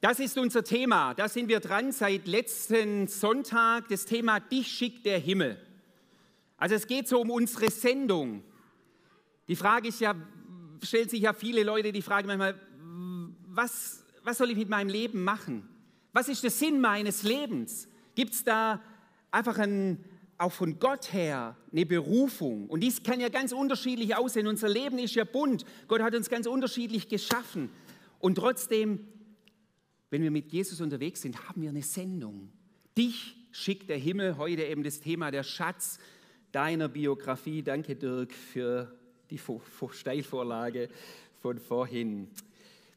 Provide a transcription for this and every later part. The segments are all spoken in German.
Das ist unser Thema. Da sind wir dran seit letzten Sonntag. Das Thema Dich schickt der Himmel. Also es geht so um unsere Sendung. Die Frage ist ja, stellt sich ja viele Leute die Frage manchmal, was, was soll ich mit meinem Leben machen? Was ist der Sinn meines Lebens? Gibt es da einfach ein, auch von Gott her eine Berufung? Und dies kann ja ganz unterschiedlich aussehen. Unser Leben ist ja bunt. Gott hat uns ganz unterschiedlich geschaffen. Und trotzdem, wenn wir mit Jesus unterwegs sind, haben wir eine Sendung. Dich schickt der Himmel. Heute eben das Thema der Schatz deiner Biografie. Danke, Dirk, für die Steilvorlage von vorhin.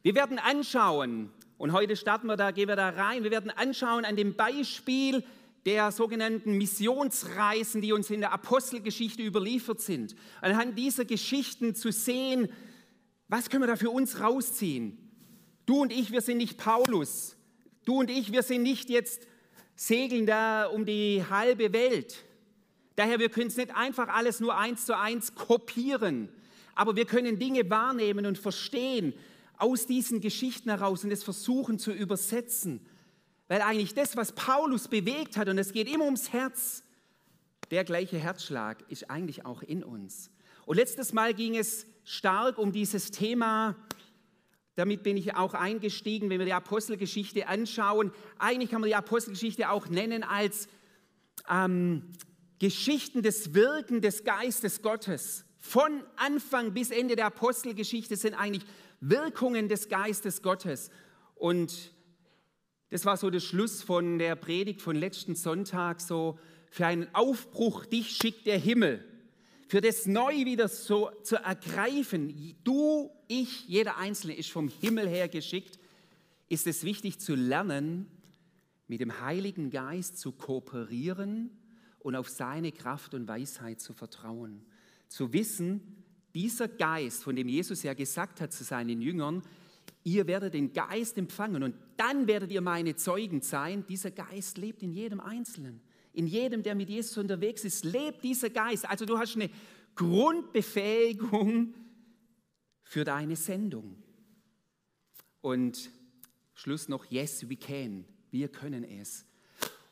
Wir werden anschauen, und heute starten wir da, gehen wir da rein, wir werden anschauen an dem Beispiel der sogenannten Missionsreisen, die uns in der Apostelgeschichte überliefert sind. Anhand dieser Geschichten zu sehen, was können wir da für uns rausziehen? Du und ich, wir sind nicht Paulus. Du und ich, wir sind nicht jetzt segeln da um die halbe Welt. Daher, wir können es nicht einfach alles nur eins zu eins kopieren, aber wir können Dinge wahrnehmen und verstehen aus diesen Geschichten heraus und es versuchen zu übersetzen. Weil eigentlich das, was Paulus bewegt hat, und es geht immer ums Herz, der gleiche Herzschlag ist eigentlich auch in uns. Und letztes Mal ging es stark um dieses Thema, damit bin ich auch eingestiegen, wenn wir die Apostelgeschichte anschauen. Eigentlich kann man die Apostelgeschichte auch nennen als ähm, Geschichten des Wirken des Geistes Gottes. Von Anfang bis Ende der Apostelgeschichte sind eigentlich Wirkungen des Geistes Gottes. Und das war so der Schluss von der Predigt von letzten Sonntag, so für einen Aufbruch, dich schickt der Himmel. Für das neu wieder so zu ergreifen, du, ich, jeder Einzelne ist vom Himmel her geschickt, ist es wichtig zu lernen, mit dem Heiligen Geist zu kooperieren und auf seine Kraft und Weisheit zu vertrauen. Zu wissen, dieser Geist, von dem Jesus ja gesagt hat zu seinen Jüngern, ihr werdet den Geist empfangen und dann werdet ihr meine Zeugen sein. Dieser Geist lebt in jedem Einzelnen. In jedem, der mit Jesus unterwegs ist, lebt dieser Geist. Also du hast eine Grundbefähigung für deine Sendung. Und Schluss noch, yes, we can. Wir können es.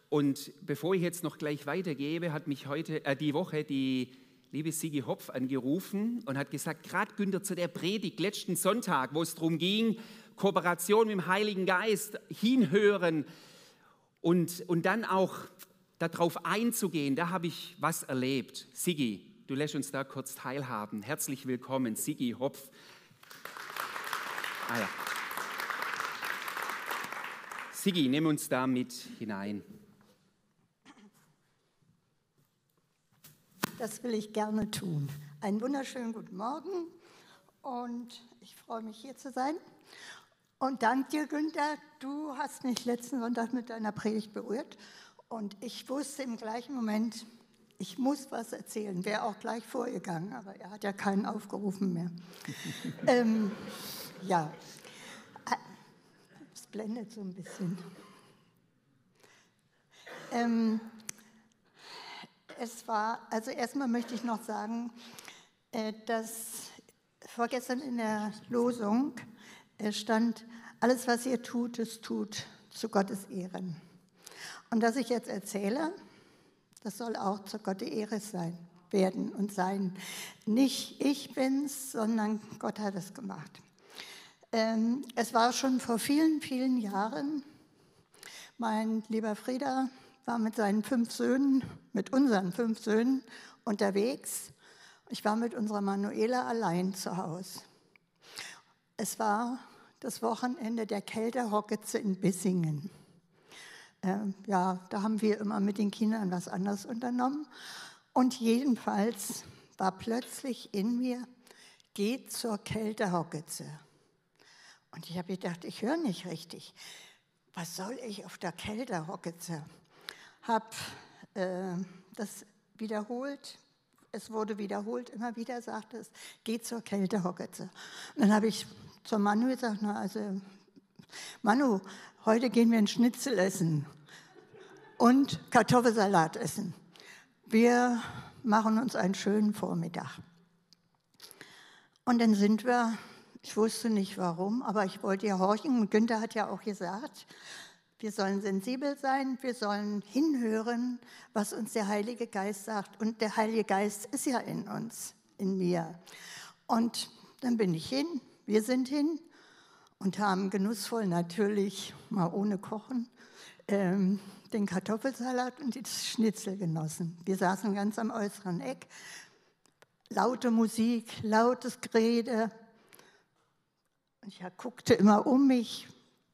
Und bevor ich jetzt noch gleich weitergebe, hat mich heute, äh, die Woche die liebe Sigi Hopf angerufen und hat gesagt, gerade Günther zu der Predigt letzten Sonntag, wo es darum ging, Kooperation mit dem Heiligen Geist, hinhören und, und dann auch darauf einzugehen, da habe ich was erlebt. Sigi, du lässt uns da kurz teilhaben. Herzlich willkommen, Sigi Hopf. Ah ja. Sigi, nimm uns da mit hinein. Das will ich gerne tun. Einen wunderschönen guten Morgen und ich freue mich hier zu sein. Und danke dir, Günther. Du hast mich letzten Sonntag mit deiner Predigt berührt und ich wusste im gleichen Moment, ich muss was erzählen. Wäre auch gleich vorgegangen, aber er hat ja keinen aufgerufen mehr. ähm, ja, es blendet so ein bisschen. Ähm, es war, also erstmal möchte ich noch sagen, äh, dass vorgestern in der Losung äh, stand, alles, was ihr tut, es tut zu Gottes Ehren. Und dass ich jetzt erzähle, das soll auch zu Gottes Ehre sein, werden und sein. Nicht ich bin's, sondern Gott hat es gemacht. Ähm, es war schon vor vielen, vielen Jahren, mein lieber Frieder war mit seinen fünf Söhnen, mit unseren fünf Söhnen unterwegs. Ich war mit unserer Manuela allein zu Hause. Es war das Wochenende der Kältehocketze in Bissingen. Ähm, ja, da haben wir immer mit den Kindern was anderes unternommen. Und jedenfalls war plötzlich in mir, geht zur Kältehocketze. Und ich habe gedacht, ich höre nicht richtig. Was soll ich auf der Kältehocketze? habe äh, das wiederholt. Es wurde wiederholt, immer wieder sagte es, geh zur Kältehocketze. Und dann habe ich zur Manu gesagt, na also Manu, heute gehen wir ein Schnitzel essen und Kartoffelsalat essen. Wir machen uns einen schönen Vormittag. Und dann sind wir Ich wusste nicht warum, aber ich wollte ja horchen. Und Günther hat ja auch gesagt, wir sollen sensibel sein, wir sollen hinhören, was uns der Heilige Geist sagt. Und der Heilige Geist ist ja in uns, in mir. Und dann bin ich hin, wir sind hin und haben genussvoll natürlich, mal ohne Kochen, ähm, den Kartoffelsalat und das Schnitzel genossen. Wir saßen ganz am äußeren Eck, laute Musik, lautes Gerede. Ich guckte immer um mich,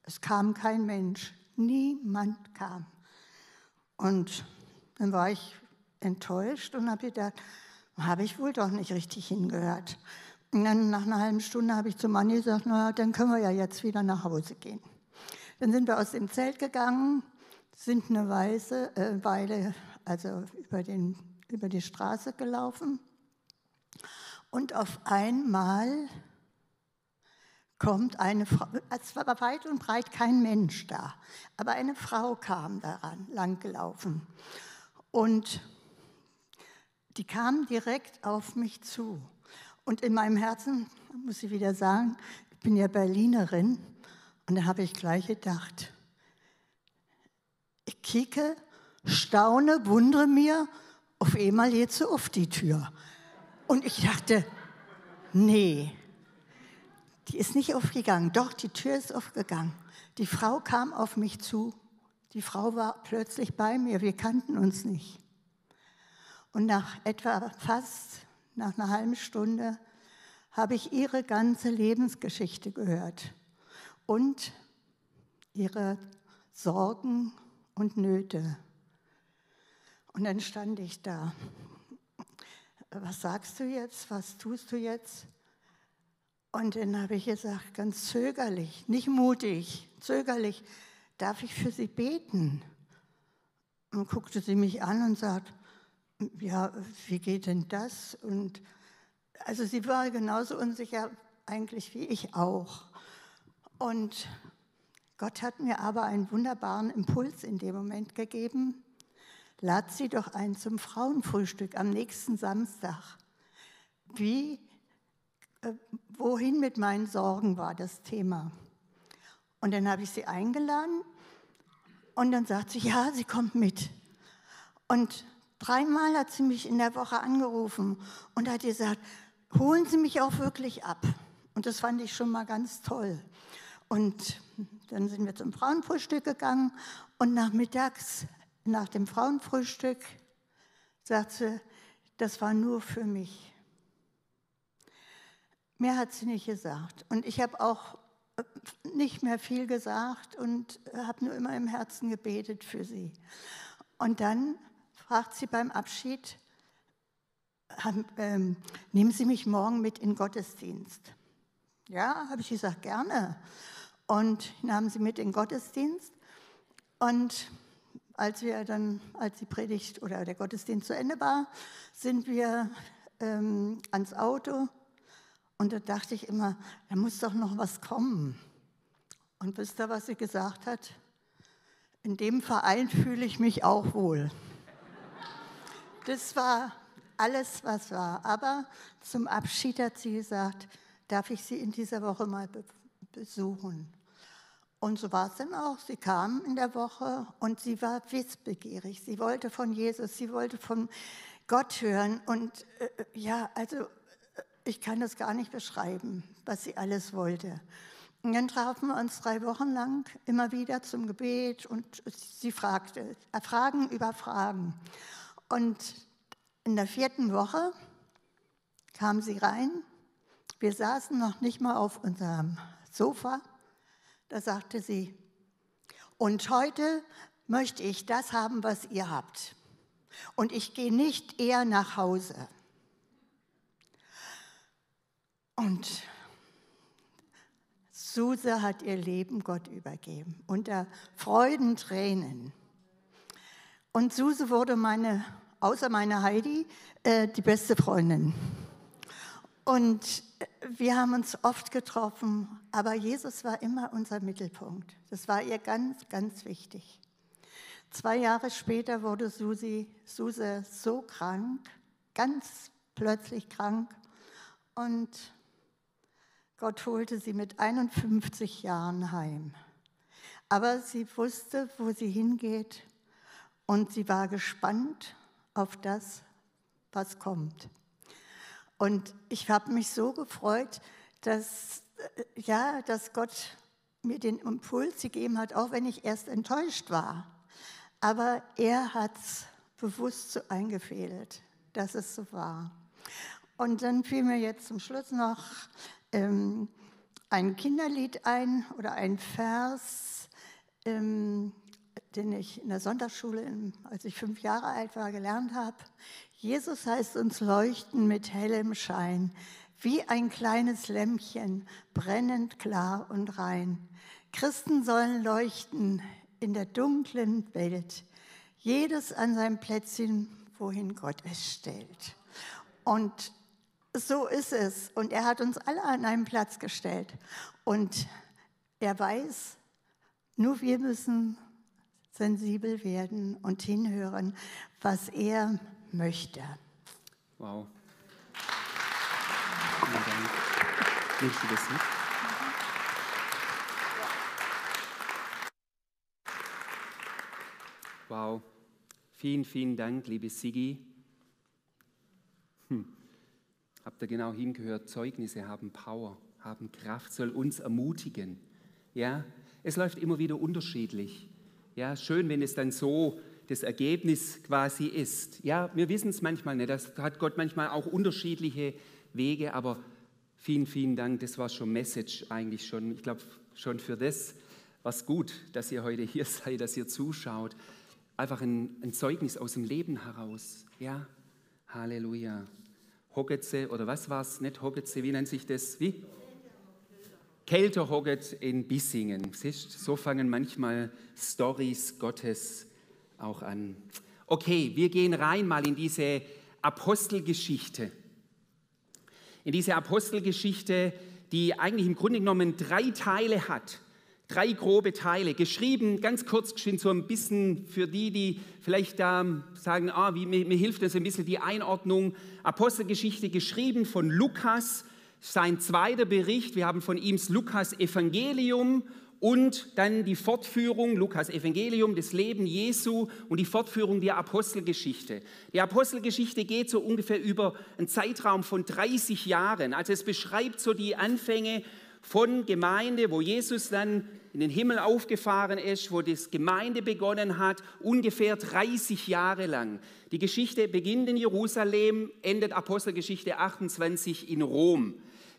es kam kein Mensch, niemand kam. Und dann war ich enttäuscht und habe gedacht, habe ich wohl doch nicht richtig hingehört. Und dann nach einer halben Stunde habe ich zu Manni gesagt, naja, dann können wir ja jetzt wieder nach Hause gehen. Dann sind wir aus dem Zelt gegangen, sind eine Weise, äh, Weile also über, den, über die Straße gelaufen und auf einmal kommt eine Frau, es war weit und breit kein Mensch da, aber eine Frau kam daran, langgelaufen. Und die kam direkt auf mich zu. Und in meinem Herzen, muss ich wieder sagen, ich bin ja Berlinerin, und da habe ich gleich gedacht, ich kicke, staune, wundere mir, auf einmal jetzt so auf die Tür. Und ich dachte, nee, die ist nicht aufgegangen. Doch, die Tür ist aufgegangen. Die Frau kam auf mich zu. Die Frau war plötzlich bei mir. Wir kannten uns nicht. Und nach etwa fast, nach einer halben Stunde, habe ich ihre ganze Lebensgeschichte gehört und ihre Sorgen und Nöte. Und dann stand ich da. Was sagst du jetzt? Was tust du jetzt? Und dann habe ich gesagt, ganz zögerlich, nicht mutig, zögerlich, darf ich für Sie beten? Und guckte sie mich an und sagt, ja, wie geht denn das? Und also sie war genauso unsicher eigentlich wie ich auch. Und Gott hat mir aber einen wunderbaren Impuls in dem Moment gegeben. Lad sie doch ein zum Frauenfrühstück am nächsten Samstag. Wie, äh, wohin mit meinen Sorgen war das Thema. Und dann habe ich sie eingeladen und dann sagt sie, ja, sie kommt mit. Und dreimal hat sie mich in der Woche angerufen und hat gesagt, holen Sie mich auch wirklich ab. Und das fand ich schon mal ganz toll. Und dann sind wir zum Frauenfrühstück gegangen und nachmittags, nach dem Frauenfrühstück, sagt sie, das war nur für mich. Mehr hat sie nicht gesagt. Und ich habe auch nicht mehr viel gesagt und habe nur immer im Herzen gebetet für sie. Und dann fragt sie beim Abschied, ähm, nehmen Sie mich morgen mit in Gottesdienst. Ja, habe ich gesagt, gerne und nahmen sie mit in Gottesdienst. Und als wir dann, als die Predigt oder der Gottesdienst zu Ende war, sind wir ähm, ans Auto und da dachte ich immer, da muss doch noch was kommen. Und wisst ihr, was sie gesagt hat? In dem Verein fühle ich mich auch wohl. Das war alles, was war. Aber zum Abschied hat sie gesagt, darf ich Sie in dieser Woche mal besuchen? Und so war es dann auch. Sie kam in der Woche und sie war wissbegierig. Sie wollte von Jesus, sie wollte von Gott hören. Und äh, ja, also äh, ich kann das gar nicht beschreiben, was sie alles wollte. Und dann trafen wir uns drei Wochen lang immer wieder zum Gebet und sie fragte, äh, Fragen über Fragen. Und in der vierten Woche kam sie rein. Wir saßen noch nicht mal auf unserem Sofa da sagte sie, und heute möchte ich das haben, was ihr habt. Und ich gehe nicht eher nach Hause. Und Suse hat ihr Leben Gott übergeben, unter Freudentränen. Und Suse wurde meine, außer meine Heidi, äh, die beste Freundin. Und wir haben uns oft getroffen, aber Jesus war immer unser Mittelpunkt. Das war ihr ganz, ganz wichtig. Zwei Jahre später wurde Susi, Suse so krank, ganz plötzlich krank. Und Gott holte sie mit 51 Jahren heim. Aber sie wusste, wo sie hingeht und sie war gespannt auf das, was kommt. Und ich habe mich so gefreut, dass, äh, ja, dass Gott mir den Impuls gegeben hat, auch wenn ich erst enttäuscht war. Aber er hat es bewusst so eingefädelt, dass es so war. Und dann fiel mir jetzt zum Schluss noch ähm, ein Kinderlied ein oder ein Vers, ähm, den ich in der Sonntagsschule, als ich fünf Jahre alt war, gelernt habe. Jesus heißt uns leuchten mit hellem Schein, wie ein kleines Lämpchen, brennend klar und rein. Christen sollen leuchten in der dunklen Welt, jedes an sein Plätzchen, wohin Gott es stellt. Und so ist es. Und er hat uns alle an einen Platz gestellt. Und er weiß, nur wir müssen sensibel werden und hinhören, was er möchte. Wow. Vielen Dank. Nimmst du? Wow. Vielen, vielen Dank, liebe Sigi. Hm. Habt ihr genau hingehört? Zeugnisse haben Power, haben Kraft, soll uns ermutigen. Ja, es läuft immer wieder unterschiedlich. Ja, schön, wenn es dann so das Ergebnis quasi ist. Ja, wir wissen es manchmal nicht. Das hat Gott manchmal auch unterschiedliche Wege, aber vielen, vielen Dank. Das war schon Message eigentlich schon. Ich glaube, schon für das war es gut, dass ihr heute hier seid, dass ihr zuschaut. Einfach ein, ein Zeugnis aus dem Leben heraus. Ja, Halleluja. Hoggetze oder was war es? Nicht Hoggetze, wie nennt sich das? Wie? Kelterhogget in Bissingen. Siehst, so fangen manchmal Stories Gottes auch an. Okay, wir gehen rein mal in diese Apostelgeschichte. In diese Apostelgeschichte, die eigentlich im Grunde genommen drei Teile hat. Drei grobe Teile, geschrieben, ganz kurz geschrieben, so ein bisschen für die, die vielleicht da sagen, ah, wie, mir, mir hilft das ein bisschen die Einordnung. Apostelgeschichte geschrieben von Lukas, sein zweiter Bericht. Wir haben von ihm das Lukas-Evangelium und dann die Fortführung, Lukas Evangelium, das Leben Jesu und die Fortführung der Apostelgeschichte. Die Apostelgeschichte geht so ungefähr über einen Zeitraum von 30 Jahren. Also es beschreibt so die Anfänge von Gemeinde, wo Jesus dann in den Himmel aufgefahren ist, wo das Gemeinde begonnen hat, ungefähr 30 Jahre lang. Die Geschichte beginnt in Jerusalem, endet Apostelgeschichte 28 in Rom.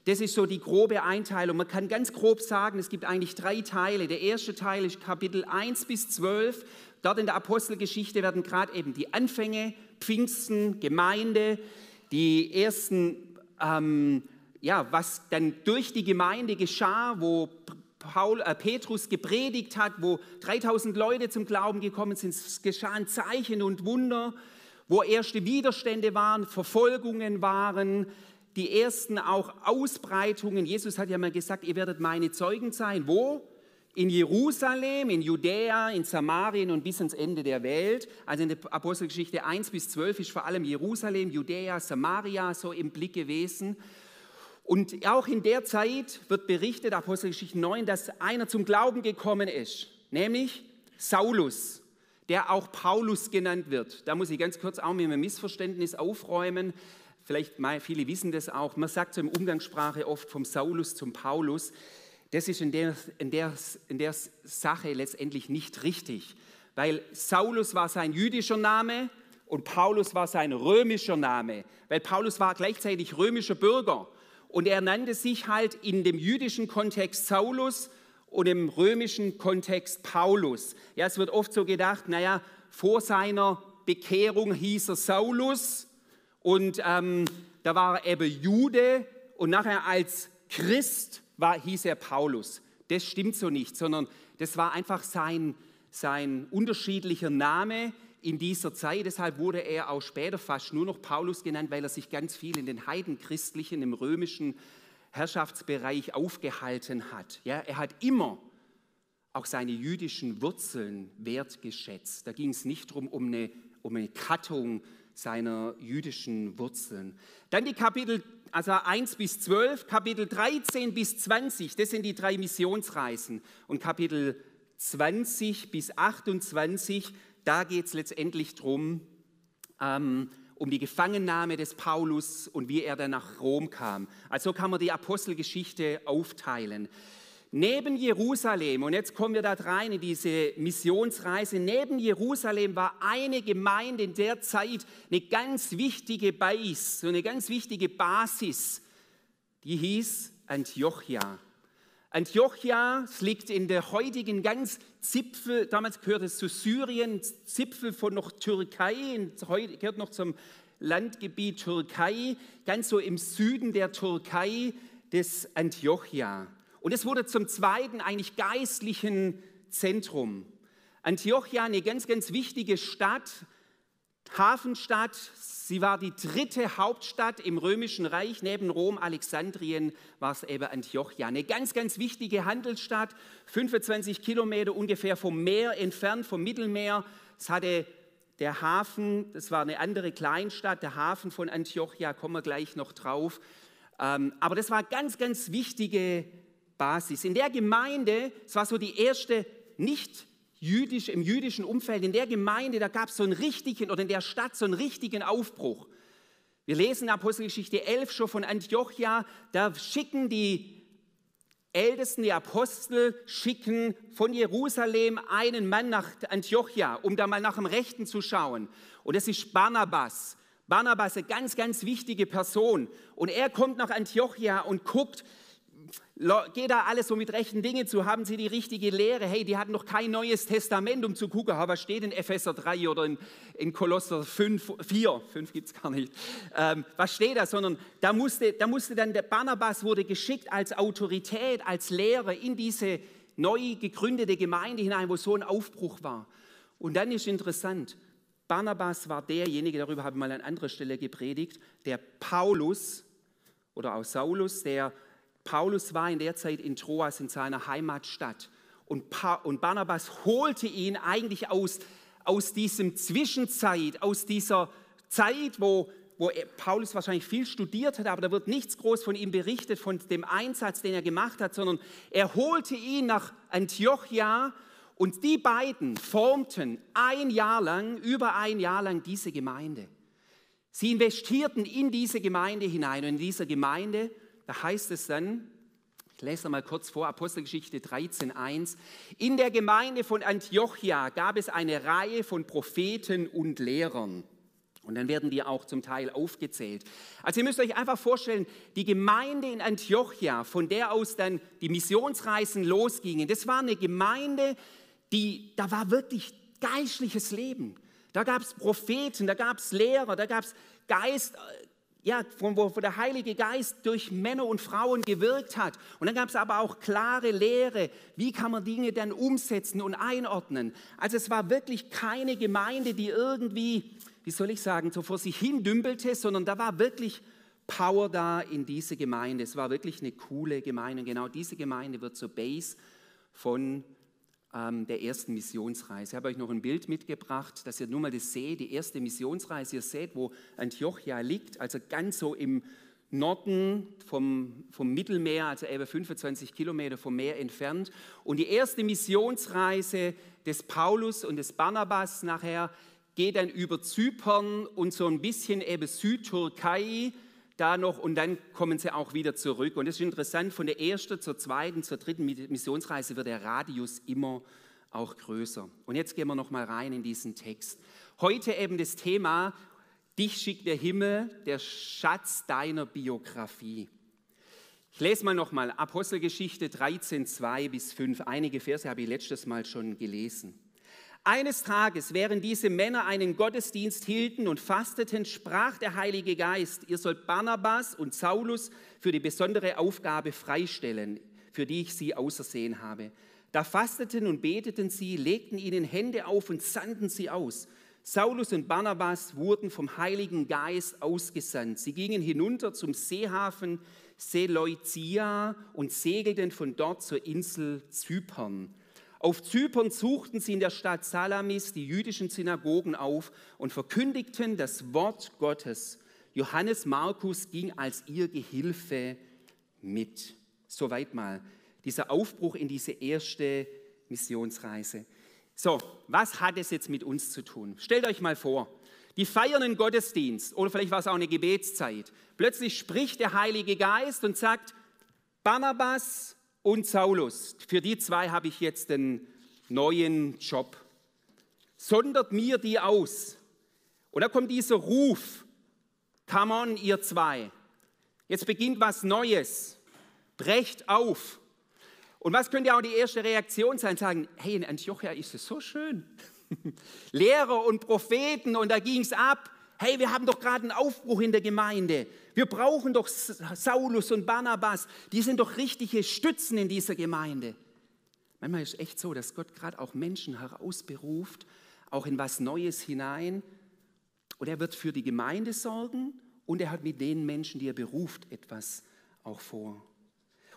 Das ist so die grobe Einteilung. Man kann ganz grob sagen, es gibt eigentlich drei Teile. Der erste Teil ist Kapitel 1 bis 12. Dort in der Apostelgeschichte werden gerade eben die Anfänge, Pfingsten, Gemeinde, die ersten, ähm, ja, was dann durch die Gemeinde geschah, wo Paul, äh, Petrus gepredigt hat, wo 3000 Leute zum Glauben gekommen sind. Es geschahen Zeichen und Wunder, wo erste Widerstände waren, Verfolgungen waren, die ersten auch Ausbreitungen. Jesus hat ja mal gesagt, ihr werdet meine Zeugen sein. Wo? In Jerusalem, in Judäa, in Samarien und bis ans Ende der Welt. Also in der Apostelgeschichte 1 bis 12 ist vor allem Jerusalem, Judäa, Samaria so im Blick gewesen. Und auch in der Zeit wird berichtet, Apostelgeschichte 9, dass einer zum Glauben gekommen ist, nämlich Saulus, der auch Paulus genannt wird. Da muss ich ganz kurz auch mit einem Missverständnis aufräumen. Vielleicht viele wissen das auch. Man sagt so im Umgangssprache oft vom Saulus zum Paulus. Das ist in der, in der, in der Sache letztendlich nicht richtig, weil Saulus war sein jüdischer Name und Paulus war sein römischer Name, weil Paulus war gleichzeitig römischer Bürger und er nannte sich halt in dem jüdischen Kontext Saulus und im römischen Kontext Paulus. Ja, es wird oft so gedacht, naja, vor seiner Bekehrung hieß er Saulus und ähm, da war er eben Jude und nachher als Christ war, hieß er Paulus. Das stimmt so nicht, sondern das war einfach sein, sein unterschiedlicher Name in dieser Zeit. Deshalb wurde er auch später fast nur noch Paulus genannt, weil er sich ganz viel in den heidenchristlichen, im römischen Herrschaftsbereich aufgehalten hat. Ja, er hat immer auch seine jüdischen Wurzeln wertgeschätzt. Da ging es nicht darum, um eine, um eine Kattung seiner jüdischen Wurzeln. Dann die Kapitel also 1 bis 12, Kapitel 13 bis 20, das sind die drei Missionsreisen. Und Kapitel 20 bis 28, da geht es letztendlich darum, ähm, um die Gefangennahme des Paulus und wie er dann nach Rom kam. Also kann man die Apostelgeschichte aufteilen. Neben Jerusalem, und jetzt kommen wir da rein in diese Missionsreise, neben Jerusalem war eine Gemeinde in der Zeit eine ganz wichtige Base, so eine ganz wichtige Basis, die hieß Antiochia. Antiochia, liegt in der heutigen ganz Zipfel, damals gehörte es zu Syrien, Zipfel von noch Türkei, gehört noch zum Landgebiet Türkei, ganz so im Süden der Türkei des Antiochia. Und es wurde zum zweiten eigentlich geistlichen Zentrum. Antiochia, eine ganz, ganz wichtige Stadt, Hafenstadt. Sie war die dritte Hauptstadt im Römischen Reich. Neben Rom, Alexandrien war es eben Antiochia. Eine ganz, ganz wichtige Handelsstadt, 25 Kilometer ungefähr vom Meer entfernt, vom Mittelmeer. Es hatte der Hafen, das war eine andere Kleinstadt, der Hafen von Antiochia, kommen wir gleich noch drauf. Ähm, aber das war ganz, ganz wichtige Basis. In der Gemeinde, es war so die erste nicht jüdisch, im jüdischen Umfeld, in der Gemeinde, da gab es so einen richtigen, oder in der Stadt so einen richtigen Aufbruch. Wir lesen in Apostelgeschichte 11 schon von Antiochia, da schicken die Ältesten, die Apostel, schicken von Jerusalem einen Mann nach Antiochia, um da mal nach dem Rechten zu schauen. Und das ist Barnabas. Barnabas, eine ganz, ganz wichtige Person. Und er kommt nach Antiochia und guckt, geht da alles so mit rechten Dingen zu? Haben sie die richtige Lehre? Hey, die hatten noch kein neues Testament, um zu gucken, was steht in Epheser 3 oder in, in Kolosser 5, 4, 5 gibt es gar nicht. Ähm, was steht da? Sondern da musste, da musste dann der Barnabas wurde geschickt als Autorität, als Lehrer in diese neu gegründete Gemeinde hinein, wo so ein Aufbruch war. Und dann ist interessant, Barnabas war derjenige, darüber habe ich mal an anderer Stelle gepredigt, der Paulus oder auch Saulus, der Paulus war in der Zeit in Troas in seiner Heimatstadt und, pa und Barnabas holte ihn eigentlich aus, aus diesem Zwischenzeit, aus dieser Zeit, wo, wo Paulus wahrscheinlich viel studiert hat, aber da wird nichts groß von ihm berichtet, von dem Einsatz, den er gemacht hat, sondern er holte ihn nach Antiochia und die beiden formten ein Jahr lang, über ein Jahr lang diese Gemeinde. Sie investierten in diese Gemeinde hinein und in dieser Gemeinde da heißt es dann, ich lese mal kurz vor, Apostelgeschichte 13.1. In der Gemeinde von Antiochia gab es eine Reihe von Propheten und Lehrern. Und dann werden die auch zum Teil aufgezählt. Also ihr müsst euch einfach vorstellen, die Gemeinde in Antiochia, von der aus dann die Missionsreisen losgingen, das war eine Gemeinde, die, da war wirklich geistliches Leben. Da gab es Propheten, da gab es Lehrer, da gab es Geist, ja, von wo, der Heilige Geist durch Männer und Frauen gewirkt hat. Und dann gab es aber auch klare Lehre, wie kann man Dinge dann umsetzen und einordnen. Also es war wirklich keine Gemeinde, die irgendwie, wie soll ich sagen, so vor sich hin dümpelte, sondern da war wirklich Power da in diese Gemeinde. Es war wirklich eine coole Gemeinde. Und genau diese Gemeinde wird zur Base von der ersten Missionsreise. Ich habe euch noch ein Bild mitgebracht, dass ihr nur mal das seht, die erste Missionsreise. Ihr seht, wo Antiochia liegt, also ganz so im Norden vom, vom Mittelmeer, also etwa 25 Kilometer vom Meer entfernt. Und die erste Missionsreise des Paulus und des Barnabas nachher geht dann über Zypern und so ein bisschen eben Südtürkei, da noch und dann kommen sie auch wieder zurück. Und das ist interessant, von der ersten zur zweiten, zur dritten Missionsreise wird der Radius immer auch größer. Und jetzt gehen wir noch mal rein in diesen Text. Heute eben das Thema, dich schickt der Himmel, der Schatz deiner Biografie. Ich lese mal noch mal Apostelgeschichte 13, 2 bis 5. Einige Verse habe ich letztes Mal schon gelesen. Eines Tages, während diese Männer einen Gottesdienst hielten und fasteten, sprach der Heilige Geist, ihr sollt Barnabas und Saulus für die besondere Aufgabe freistellen, für die ich sie ausersehen habe. Da fasteten und beteten sie, legten ihnen Hände auf und sandten sie aus. Saulus und Barnabas wurden vom Heiligen Geist ausgesandt. Sie gingen hinunter zum Seehafen Seleucia und segelten von dort zur Insel Zypern. Auf Zypern suchten sie in der Stadt Salamis die jüdischen Synagogen auf und verkündigten das Wort Gottes. Johannes Markus ging als ihr Gehilfe mit. Soweit mal dieser Aufbruch in diese erste Missionsreise. So, was hat es jetzt mit uns zu tun? Stellt euch mal vor, die feiern einen Gottesdienst oder vielleicht war es auch eine Gebetszeit. Plötzlich spricht der Heilige Geist und sagt, Barnabas und Saulus, für die zwei habe ich jetzt einen neuen Job. Sondert mir die aus. Und da kommt dieser Ruf, come on, ihr zwei. Jetzt beginnt was Neues. Brecht auf. Und was könnte auch die erste Reaktion sein? Sagen, hey, in Antiochia ist es so schön. Lehrer und Propheten und da ging es ab. Hey, wir haben doch gerade einen Aufbruch in der Gemeinde. Wir brauchen doch Saulus und Barnabas. Die sind doch richtige Stützen in dieser Gemeinde. Manchmal ist es echt so, dass Gott gerade auch Menschen herausberuft, auch in was Neues hinein. Und er wird für die Gemeinde sorgen und er hat mit den Menschen, die er beruft, etwas auch vor.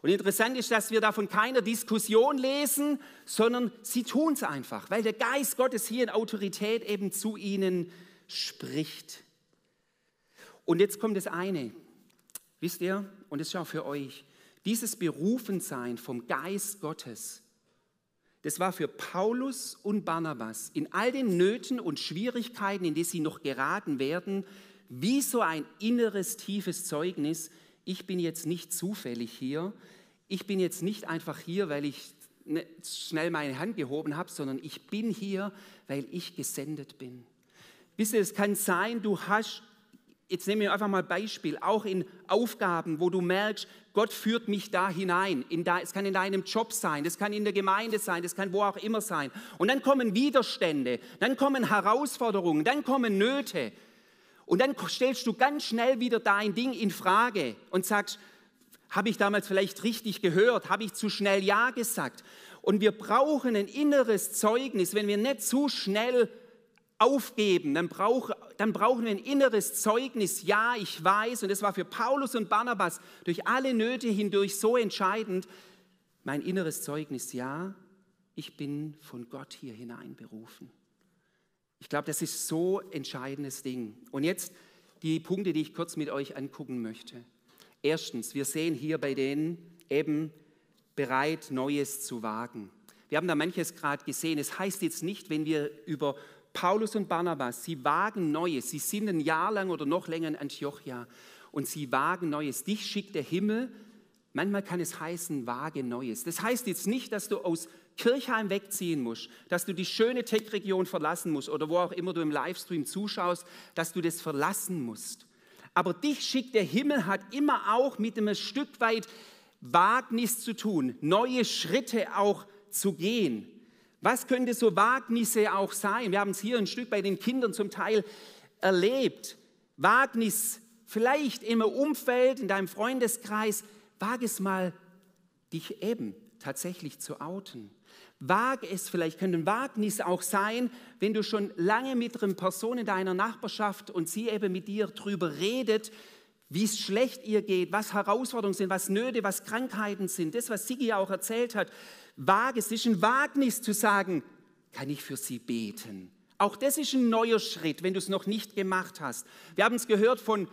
Und interessant ist, dass wir da von keiner Diskussion lesen, sondern sie tun es einfach, weil der Geist Gottes hier in Autorität eben zu ihnen spricht. Und jetzt kommt das eine, wisst ihr, und das ist auch für euch, dieses Berufensein vom Geist Gottes, das war für Paulus und Barnabas in all den Nöten und Schwierigkeiten, in die sie noch geraten werden, wie so ein inneres tiefes Zeugnis, ich bin jetzt nicht zufällig hier, ich bin jetzt nicht einfach hier, weil ich ne, schnell meine Hand gehoben habe, sondern ich bin hier, weil ich gesendet bin. Wisst ihr, es kann sein, du hast, jetzt nehmen wir einfach mal Beispiel, auch in Aufgaben, wo du merkst, Gott führt mich da hinein. In da, es kann in deinem Job sein, das kann in der Gemeinde sein, das kann wo auch immer sein. Und dann kommen Widerstände, dann kommen Herausforderungen, dann kommen Nöte. Und dann stellst du ganz schnell wieder dein Ding in Frage und sagst, habe ich damals vielleicht richtig gehört? Habe ich zu schnell Ja gesagt? Und wir brauchen ein inneres Zeugnis. Wenn wir nicht zu schnell aufgeben, dann, brauch, dann brauchen wir ein inneres Zeugnis. Ja, ich weiß, und das war für Paulus und Barnabas durch alle Nöte hindurch so entscheidend. Mein inneres Zeugnis, ja, ich bin von Gott hier hineinberufen. Ich glaube, das ist so entscheidendes Ding. Und jetzt die Punkte, die ich kurz mit euch angucken möchte. Erstens, wir sehen hier bei denen eben bereit, Neues zu wagen. Wir haben da manches gerade gesehen. Es heißt jetzt nicht, wenn wir über Paulus und Barnabas, sie wagen Neues. Sie sind ein Jahr lang oder noch länger in Antiochia und sie wagen Neues. Dich schickt der Himmel. Manchmal kann es heißen, wage Neues. Das heißt jetzt nicht, dass du aus Kirchheim wegziehen musst, dass du die schöne Tech-Region verlassen musst oder wo auch immer du im Livestream zuschaust, dass du das verlassen musst. Aber dich schickt der Himmel hat immer auch mit einem Stück weit Wagnis zu tun, neue Schritte auch zu gehen. Was könnte so Wagnisse auch sein? Wir haben es hier ein Stück bei den Kindern zum Teil erlebt. Wagnis vielleicht im Umfeld, in deinem Freundeskreis. Wag es mal, dich eben tatsächlich zu outen. Wag es, vielleicht könnte ein Wagnis auch sein, wenn du schon lange mit einer Person in deiner Nachbarschaft und sie eben mit dir drüber redet, wie es schlecht ihr geht, was Herausforderungen sind, was Nöte, was Krankheiten sind. Das, was Sigi auch erzählt hat. Wage es, ist ein Wagnis zu sagen, kann ich für sie beten. Auch das ist ein neuer Schritt, wenn du es noch nicht gemacht hast. Wir haben es gehört von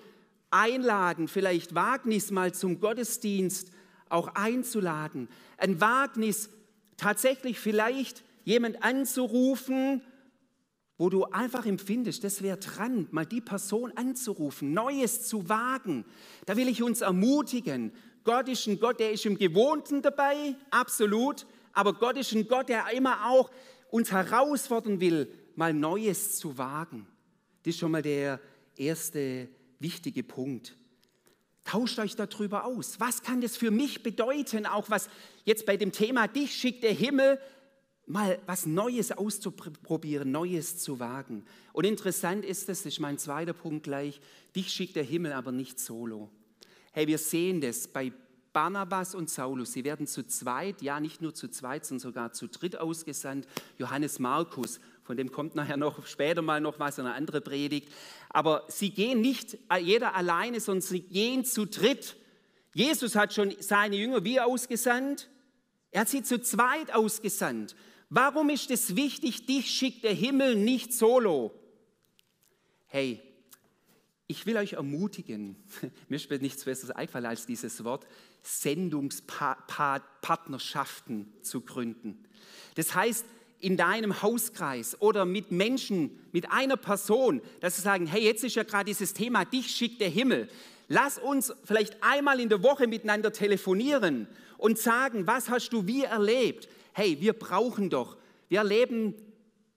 Einladen, vielleicht Wagnis mal zum Gottesdienst auch einzuladen. Ein Wagnis, tatsächlich vielleicht jemand anzurufen, wo du einfach empfindest, das wäre dran, mal die Person anzurufen, Neues zu wagen. Da will ich uns ermutigen. Gott ist ein Gott, der ist im Gewohnten dabei, absolut. Aber Gott ist ein Gott, der immer auch uns herausfordern will, mal Neues zu wagen. Das ist schon mal der erste wichtige Punkt. Tauscht euch darüber aus. Was kann das für mich bedeuten? Auch was jetzt bei dem Thema Dich schickt der Himmel, mal was Neues auszuprobieren, Neues zu wagen. Und interessant ist es, das ist mein zweiter Punkt gleich, Dich schickt der Himmel aber nicht solo. Hey, wir sehen das bei Barnabas und Saulus, sie werden zu zweit, ja nicht nur zu zweit, sondern sogar zu dritt ausgesandt. Johannes Markus von dem kommt nachher noch später mal noch was, eine andere Predigt. Aber sie gehen nicht jeder alleine, sondern sie gehen zu dritt. Jesus hat schon seine Jünger wie ausgesandt? Er hat sie zu zweit ausgesandt. Warum ist es wichtig, dich schickt der Himmel nicht solo? Hey, Ich will euch ermutigen, mir ist nichts Besseres eingefallen als dieses Wort, Sendungspartnerschaften zu gründen. Das heißt, in deinem Hauskreis oder mit Menschen, mit einer Person, dass sie sagen, hey, jetzt ist ja gerade dieses Thema, dich schickt der Himmel. Lass uns vielleicht einmal in der Woche miteinander telefonieren und sagen, was hast du wie erlebt? Hey, wir brauchen doch, wir erleben,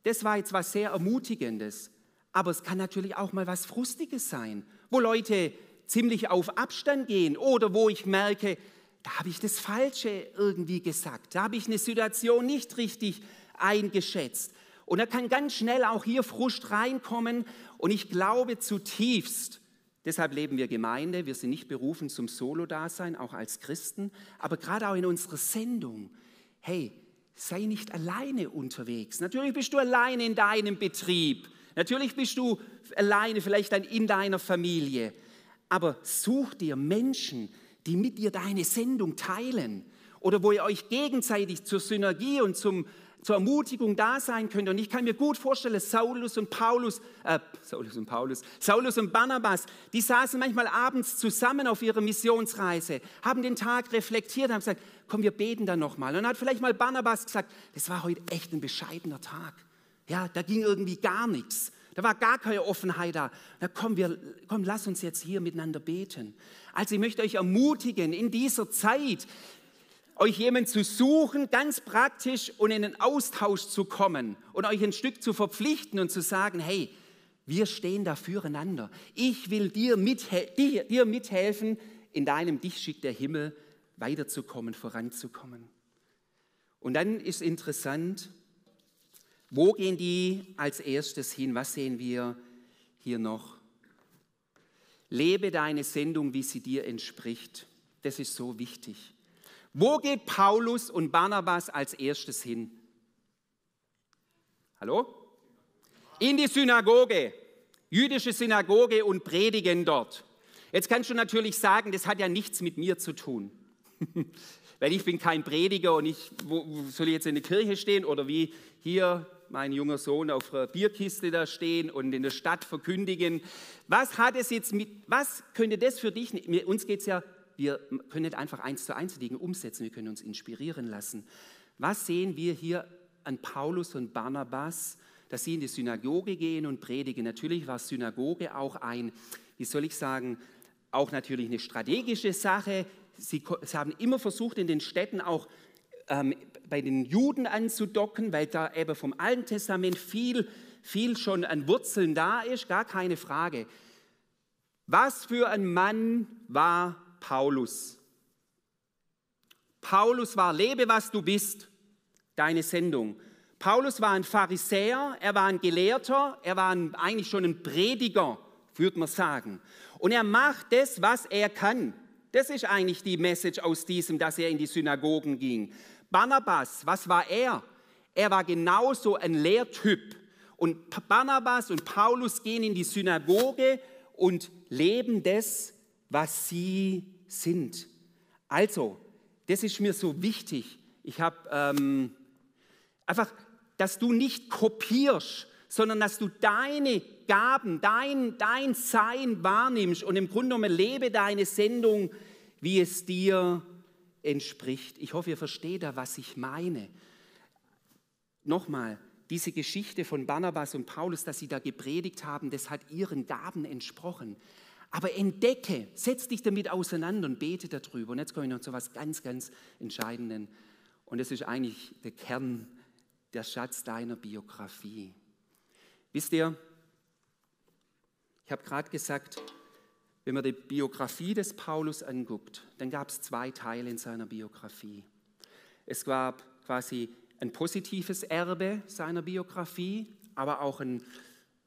das war jetzt was sehr Ermutigendes, aber es kann natürlich auch mal was Frustiges sein, wo Leute ziemlich auf Abstand gehen oder wo ich merke, da habe ich das Falsche irgendwie gesagt, da habe ich eine Situation nicht richtig eingeschätzt. Und da kann ganz schnell auch hier Frust reinkommen. Und ich glaube zutiefst, deshalb leben wir Gemeinde, wir sind nicht berufen zum Solo-Dasein, auch als Christen, aber gerade auch in unserer Sendung, hey, sei nicht alleine unterwegs. Natürlich bist du alleine in deinem Betrieb. Natürlich bist du alleine vielleicht in deiner Familie. Aber such dir Menschen, die mit dir deine Sendung teilen oder wo ihr euch gegenseitig zur Synergie und zum, zur Ermutigung da sein könnt. Und ich kann mir gut vorstellen, Saulus und Paulus, äh, Saulus und Paulus, Saulus und Barnabas, die saßen manchmal abends zusammen auf ihrer Missionsreise, haben den Tag reflektiert, haben gesagt, komm, wir beten dann nochmal. Und dann hat vielleicht mal Barnabas gesagt, das war heute echt ein bescheidener Tag. Ja, da ging irgendwie gar nichts. Da war gar keine Offenheit da. Na komm, wir, komm, lass uns jetzt hier miteinander beten. Also ich möchte euch ermutigen, in dieser Zeit euch jemanden zu suchen, ganz praktisch und in den Austausch zu kommen und euch ein Stück zu verpflichten und zu sagen, hey, wir stehen da füreinander. Ich will dir, mithel dir, dir mithelfen, in deinem Dich schickt der Himmel weiterzukommen, voranzukommen. Und dann ist interessant, wo gehen die als erstes hin? Was sehen wir hier noch? Lebe deine Sendung, wie sie dir entspricht. Das ist so wichtig. Wo geht Paulus und Barnabas als erstes hin? Hallo? In die Synagoge, jüdische Synagoge und predigen dort. Jetzt kannst du natürlich sagen, das hat ja nichts mit mir zu tun. Weil ich bin kein Prediger und ich wo, soll ich jetzt in der Kirche stehen oder wie hier mein junger Sohn auf der Bierkiste da stehen und in der Stadt verkündigen. Was hat es jetzt mit, was könnte das für dich, uns geht es ja, wir können nicht einfach eins zu eins Dinge umsetzen, wir können uns inspirieren lassen. Was sehen wir hier an Paulus und Barnabas, dass sie in die Synagoge gehen und predigen? Natürlich war Synagoge auch ein, wie soll ich sagen, auch natürlich eine strategische Sache. Sie, sie haben immer versucht, in den Städten auch ähm, bei den Juden anzudocken, weil da eben vom Alten Testament viel, viel schon an Wurzeln da ist, gar keine Frage. Was für ein Mann war Paulus? Paulus war, lebe was du bist, deine Sendung. Paulus war ein Pharisäer, er war ein Gelehrter, er war ein, eigentlich schon ein Prediger, würde man sagen. Und er macht das, was er kann. Das ist eigentlich die Message aus diesem, dass er in die Synagogen ging. Barnabas, was war er? Er war genauso ein Lehrtyp. Und Barnabas und Paulus gehen in die Synagoge und leben das, was sie sind. Also, das ist mir so wichtig. Ich habe ähm, einfach, dass du nicht kopierst, sondern dass du deine Gaben, dein, dein Sein wahrnimmst und im Grunde genommen lebe deine Sendung, wie es dir entspricht. Ich hoffe, ihr versteht da, was ich meine. Nochmal, diese Geschichte von Barnabas und Paulus, dass sie da gepredigt haben, das hat ihren Gaben entsprochen. Aber entdecke, setz dich damit auseinander und bete darüber. Und jetzt komme ich noch zu etwas ganz, ganz Entscheidenden. Und das ist eigentlich der Kern, der Schatz deiner Biografie. Wisst ihr, ich habe gerade gesagt, wenn man die Biografie des Paulus anguckt, dann gab es zwei Teile in seiner Biografie. Es gab quasi ein positives Erbe seiner Biografie, aber auch ein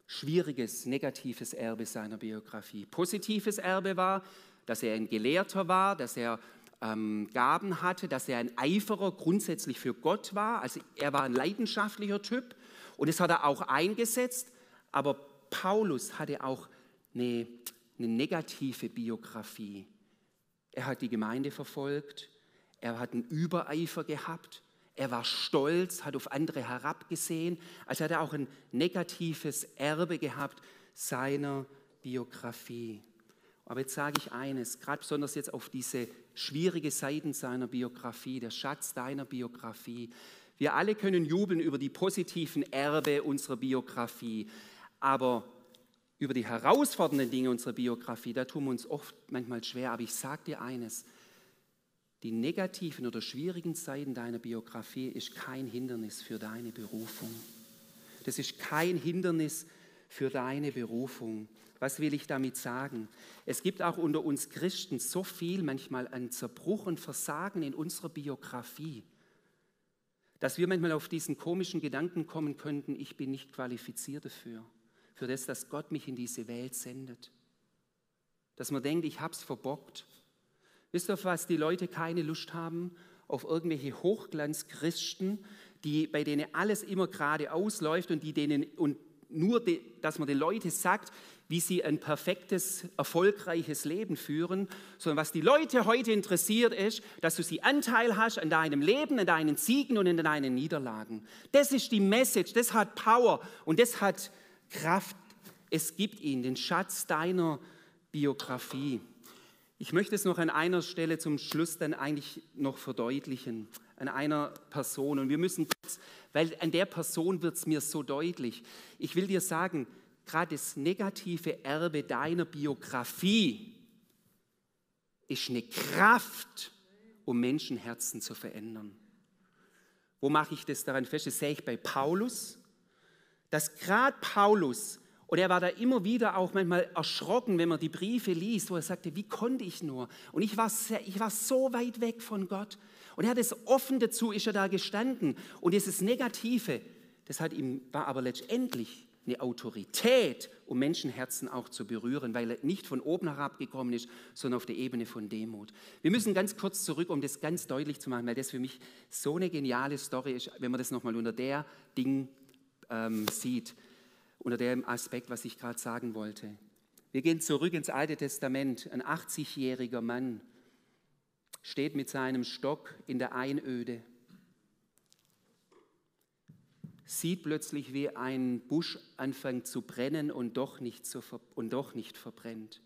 schwieriges, negatives Erbe seiner Biografie. Positives Erbe war, dass er ein Gelehrter war, dass er ähm, Gaben hatte, dass er ein Eiferer grundsätzlich für Gott war. Also er war ein leidenschaftlicher Typ und das hat er auch eingesetzt. Aber Paulus hatte auch eine eine negative Biografie. Er hat die Gemeinde verfolgt, er hat einen Übereifer gehabt, er war stolz, hat auf andere herabgesehen, also hat er auch ein negatives Erbe gehabt seiner Biografie. Aber jetzt sage ich eines, gerade besonders jetzt auf diese schwierige Seiten seiner Biografie, der Schatz deiner Biografie. Wir alle können jubeln über die positiven Erbe unserer Biografie, aber über die herausfordernden Dinge unserer Biografie, da tun wir uns oft manchmal schwer. Aber ich sage dir eines, die negativen oder schwierigen Seiten deiner Biografie ist kein Hindernis für deine Berufung. Das ist kein Hindernis für deine Berufung. Was will ich damit sagen? Es gibt auch unter uns Christen so viel manchmal an Zerbruch und Versagen in unserer Biografie, dass wir manchmal auf diesen komischen Gedanken kommen könnten, ich bin nicht qualifiziert dafür, für das, dass Gott mich in diese Welt sendet. Dass man denkt, ich habe es verbockt. Wisst ihr, auf was die Leute keine Lust haben? Auf irgendwelche Hochglanzchristen, die, bei denen alles immer gerade ausläuft und die denen und nur, de, dass man den Leuten sagt, wie sie ein perfektes, erfolgreiches Leben führen, sondern was die Leute heute interessiert ist, dass du sie Anteil hast an deinem Leben, an deinen Siegen und an deinen Niederlagen. Das ist die Message, das hat Power und das hat Kraft. Es gibt ihn, den Schatz deiner Biografie. Ich möchte es noch an einer Stelle zum Schluss dann eigentlich noch verdeutlichen, an einer Person. Und wir müssen, weil an der Person wird es mir so deutlich. Ich will dir sagen, gerade das negative Erbe deiner Biografie ist eine Kraft, um Menschenherzen zu verändern. Wo mache ich das daran fest? Das sehe ich bei Paulus, dass gerade Paulus und er war da immer wieder auch manchmal erschrocken, wenn man die Briefe liest, wo er sagte, wie konnte ich nur? Und ich war, sehr, ich war so weit weg von Gott. Und er hat es offen dazu, ist er da gestanden. Und dieses Negative, das hat ihm, war aber letztendlich eine Autorität, um Menschenherzen auch zu berühren, weil er nicht von oben herab gekommen ist, sondern auf der Ebene von Demut. Wir müssen ganz kurz zurück, um das ganz deutlich zu machen, weil das für mich so eine geniale Story ist, wenn man das nochmal unter der Ding ähm, sieht unter dem Aspekt, was ich gerade sagen wollte. Wir gehen zurück ins Alte Testament. Ein 80-jähriger Mann steht mit seinem Stock in der Einöde, sieht plötzlich, wie ein Busch anfängt zu brennen und doch nicht, so und doch nicht verbrennt.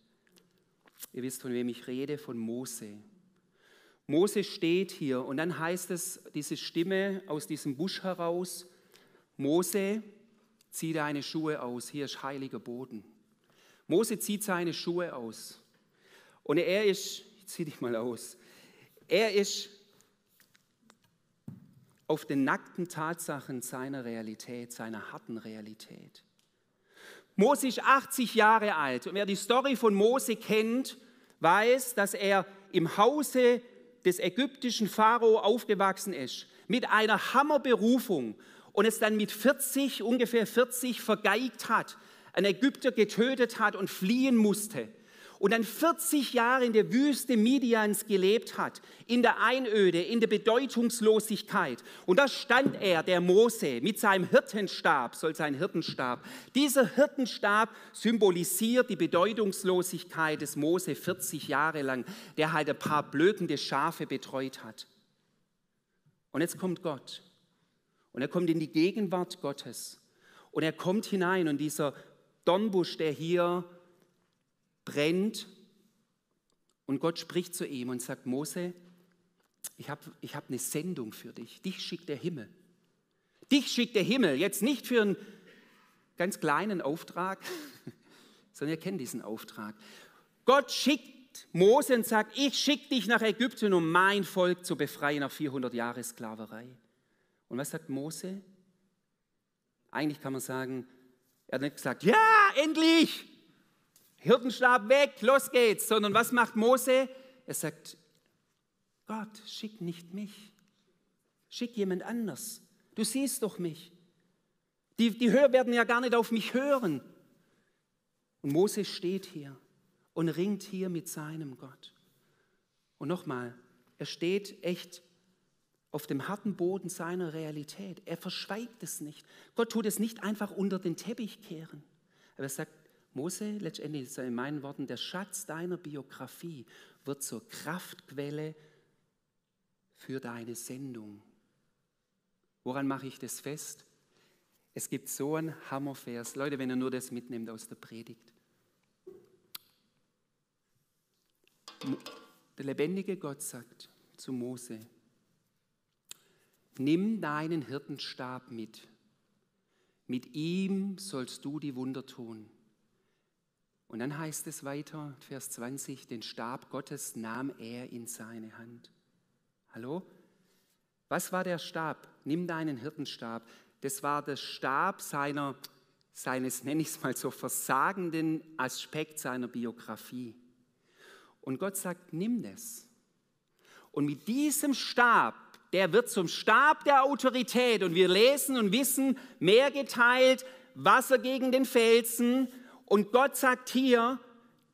Ihr wisst, von wem ich rede, von Mose. Mose steht hier und dann heißt es, diese Stimme aus diesem Busch heraus, Mose, zieh deine Schuhe aus, hier ist heiliger Boden. Mose zieht seine Schuhe aus. Und er ist, ich zieh dich mal aus, er ist auf den nackten Tatsachen seiner Realität, seiner harten Realität. Mose ist 80 Jahre alt und wer die Story von Mose kennt, weiß, dass er im Hause des ägyptischen Pharao aufgewachsen ist, mit einer Hammerberufung und es dann mit 40, ungefähr 40 vergeigt hat, einen Ägypter getötet hat und fliehen musste und dann 40 Jahre in der Wüste Midians gelebt hat, in der Einöde, in der Bedeutungslosigkeit. Und da stand er, der Mose, mit seinem Hirtenstab, soll sein Hirtenstab. Dieser Hirtenstab symbolisiert die Bedeutungslosigkeit des Mose 40 Jahre lang, der halt ein paar blökende Schafe betreut hat. Und jetzt kommt Gott und er kommt in die Gegenwart Gottes. Und er kommt hinein und dieser Dornbusch, der hier brennt, und Gott spricht zu ihm und sagt, Mose, ich habe ich hab eine Sendung für dich. Dich schickt der Himmel. Dich schickt der Himmel. Jetzt nicht für einen ganz kleinen Auftrag, sondern ihr kennt diesen Auftrag. Gott schickt Mose und sagt, ich schicke dich nach Ägypten, um mein Volk zu befreien nach 400 Jahren Sklaverei. Und was sagt Mose? Eigentlich kann man sagen, er hat nicht gesagt, ja, endlich, Hirtenstab weg, los geht's, sondern was macht Mose? Er sagt, Gott, schick nicht mich, schick jemand anders. Du siehst doch mich. Die, die Hörer werden ja gar nicht auf mich hören. Und Mose steht hier und ringt hier mit seinem Gott. Und nochmal, er steht echt auf dem harten Boden seiner Realität. Er verschweigt es nicht. Gott tut es nicht einfach unter den Teppich kehren. Aber er sagt, Mose, letztendlich ist er in meinen Worten, der Schatz deiner Biografie wird zur Kraftquelle für deine Sendung. Woran mache ich das fest? Es gibt so einen Hammervers. Leute, wenn ihr nur das mitnimmt aus der Predigt. Der lebendige Gott sagt zu Mose, nimm deinen Hirtenstab mit. Mit ihm sollst du die Wunder tun. Und dann heißt es weiter, Vers 20, den Stab Gottes nahm er in seine Hand. Hallo? Was war der Stab? Nimm deinen Hirtenstab. Das war der Stab seiner, seines, nenne ich es mal so, versagenden Aspekt seiner Biografie. Und Gott sagt, nimm das. Und mit diesem Stab, der wird zum Stab der Autorität. Und wir lesen und wissen, mehr geteilt, Wasser gegen den Felsen. Und Gott sagt hier,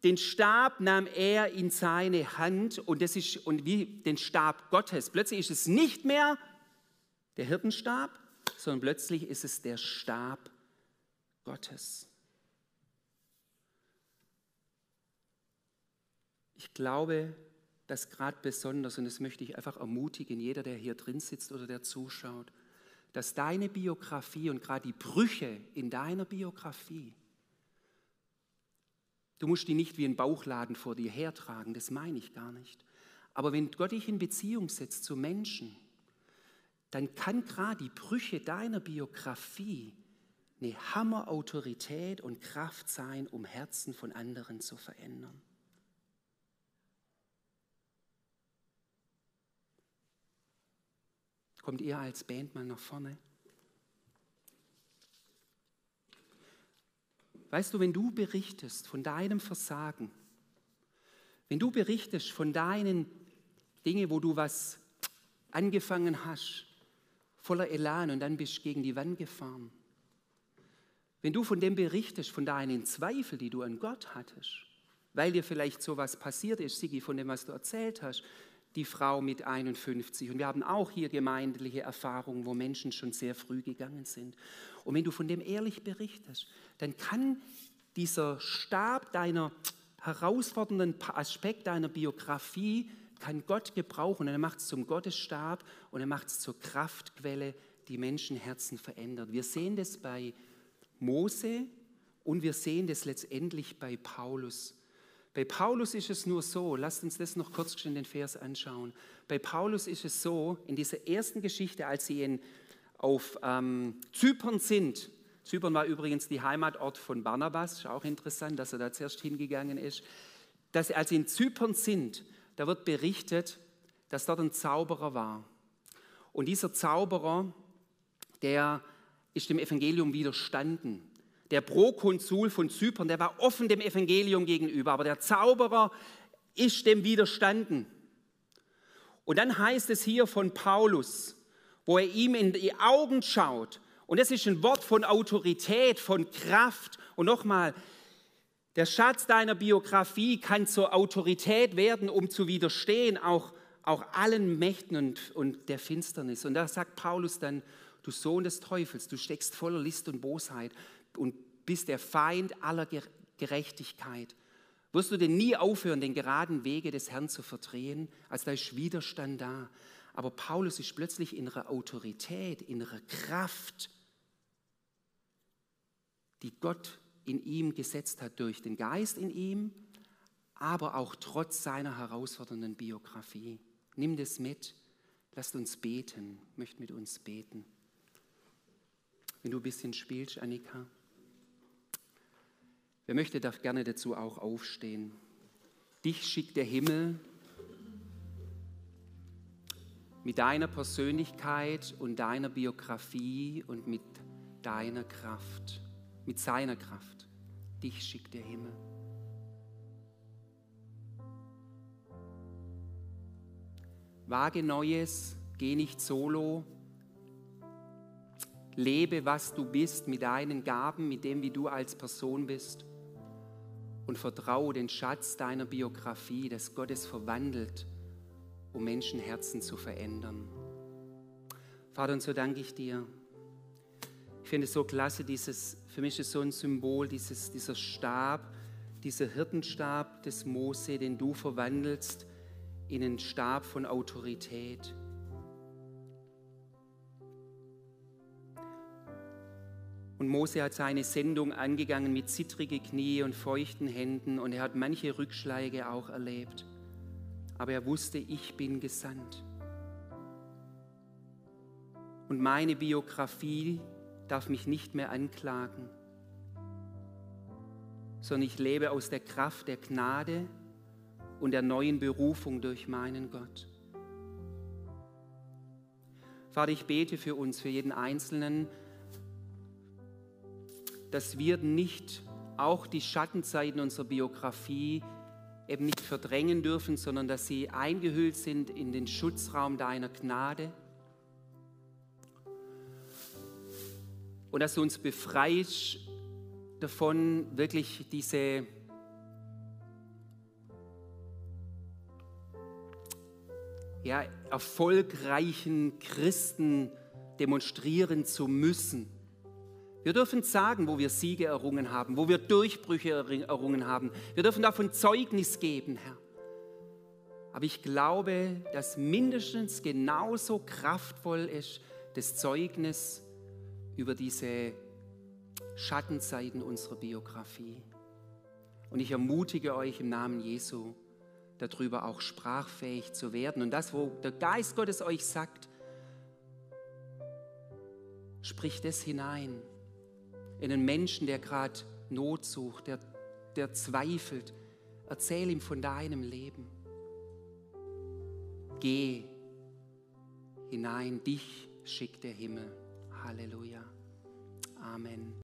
den Stab nahm er in seine Hand und das ist und wie den Stab Gottes. Plötzlich ist es nicht mehr der Hirtenstab, sondern plötzlich ist es der Stab Gottes. Ich glaube, dass gerade besonders, und das möchte ich einfach ermutigen, jeder, der hier drin sitzt oder der zuschaut, dass deine Biografie und gerade die Brüche in deiner Biografie, du musst die nicht wie ein Bauchladen vor dir hertragen, das meine ich gar nicht. Aber wenn Gott dich in Beziehung setzt zu Menschen, dann kann gerade die Brüche deiner Biografie eine Hammerautorität und Kraft sein, um Herzen von anderen zu verändern. Kommt ihr als Band mal nach vorne? Weißt du, wenn du berichtest von deinem Versagen, wenn du berichtest von deinen Dingen, wo du was angefangen hast, voller Elan und dann bist du gegen die Wand gefahren, wenn du von dem berichtest, von deinen Zweifeln, die du an Gott hattest, weil dir vielleicht so was passiert ist, Sigi, von dem, was du erzählt hast, die Frau mit 51. Und wir haben auch hier gemeindliche Erfahrungen, wo Menschen schon sehr früh gegangen sind. Und wenn du von dem ehrlich berichtest, dann kann dieser Stab deiner herausfordernden Aspekt deiner Biografie, kann Gott gebrauchen. Und er macht es zum Gottesstab und er macht es zur Kraftquelle, die Menschenherzen verändert. Wir sehen das bei Mose und wir sehen das letztendlich bei Paulus. Bei Paulus ist es nur so, lasst uns das noch kurz in den Vers anschauen. Bei Paulus ist es so, in dieser ersten Geschichte, als sie in, auf ähm, Zypern sind, Zypern war übrigens die Heimatort von Barnabas, ist auch interessant, dass er da zuerst hingegangen ist, dass als sie in Zypern sind, da wird berichtet, dass dort ein Zauberer war. Und dieser Zauberer, der ist dem Evangelium widerstanden der Prokonsul von Zypern, der war offen dem Evangelium gegenüber, aber der Zauberer ist dem widerstanden. Und dann heißt es hier von Paulus, wo er ihm in die Augen schaut, und das ist ein Wort von Autorität, von Kraft. Und nochmal, der Schatz deiner Biografie kann zur Autorität werden, um zu widerstehen, auch, auch allen Mächten und, und der Finsternis. Und da sagt Paulus dann, du Sohn des Teufels, du steckst voller List und Bosheit und bist der Feind aller Gerechtigkeit. Wirst du denn nie aufhören, den geraden Wege des Herrn zu verdrehen? Als da ist Widerstand da. Aber Paulus ist plötzlich in ihrer Autorität, in ihrer Kraft, die Gott in ihm gesetzt hat durch den Geist in ihm, aber auch trotz seiner herausfordernden Biografie. Nimm das mit. Lasst uns beten. Ich möchte mit uns beten. Wenn du ein bisschen spielst, Annika. Wer möchte, darf gerne dazu auch aufstehen. Dich schickt der Himmel mit deiner Persönlichkeit und deiner Biografie und mit deiner Kraft, mit seiner Kraft. Dich schickt der Himmel. Wage Neues, geh nicht solo, lebe, was du bist, mit deinen Gaben, mit dem, wie du als Person bist und vertraue den Schatz deiner Biografie, dass Gott es verwandelt, um Menschenherzen zu verändern. Vater, und so danke ich dir. Ich finde es so klasse, dieses, für mich ist so ein Symbol, dieses, dieser Stab, dieser Hirtenstab des Mose, den du verwandelst in einen Stab von Autorität. Und Mose hat seine Sendung angegangen mit zittrigen Knie und feuchten Händen und er hat manche Rückschläge auch erlebt. aber er wusste, ich bin gesandt. Und meine Biografie darf mich nicht mehr anklagen, sondern ich lebe aus der Kraft der Gnade und der neuen Berufung durch meinen Gott. Vater, ich bete für uns, für jeden Einzelnen, dass wir nicht auch die Schattenzeiten unserer Biografie eben nicht verdrängen dürfen, sondern dass sie eingehüllt sind in den Schutzraum deiner Gnade. Und dass du uns befreist davon, wirklich diese ja, erfolgreichen Christen demonstrieren zu müssen wir dürfen sagen, wo wir Siege errungen haben, wo wir Durchbrüche errungen haben. Wir dürfen davon Zeugnis geben, Herr. Aber ich glaube, dass mindestens genauso kraftvoll ist das Zeugnis über diese Schattenzeiten unserer Biografie. Und ich ermutige euch im Namen Jesu, darüber auch sprachfähig zu werden. Und das, wo der Geist Gottes euch sagt, spricht es hinein in einen Menschen, der gerade Not sucht, der, der zweifelt. Erzähl ihm von deinem Leben. Geh hinein, dich schickt der Himmel. Halleluja. Amen.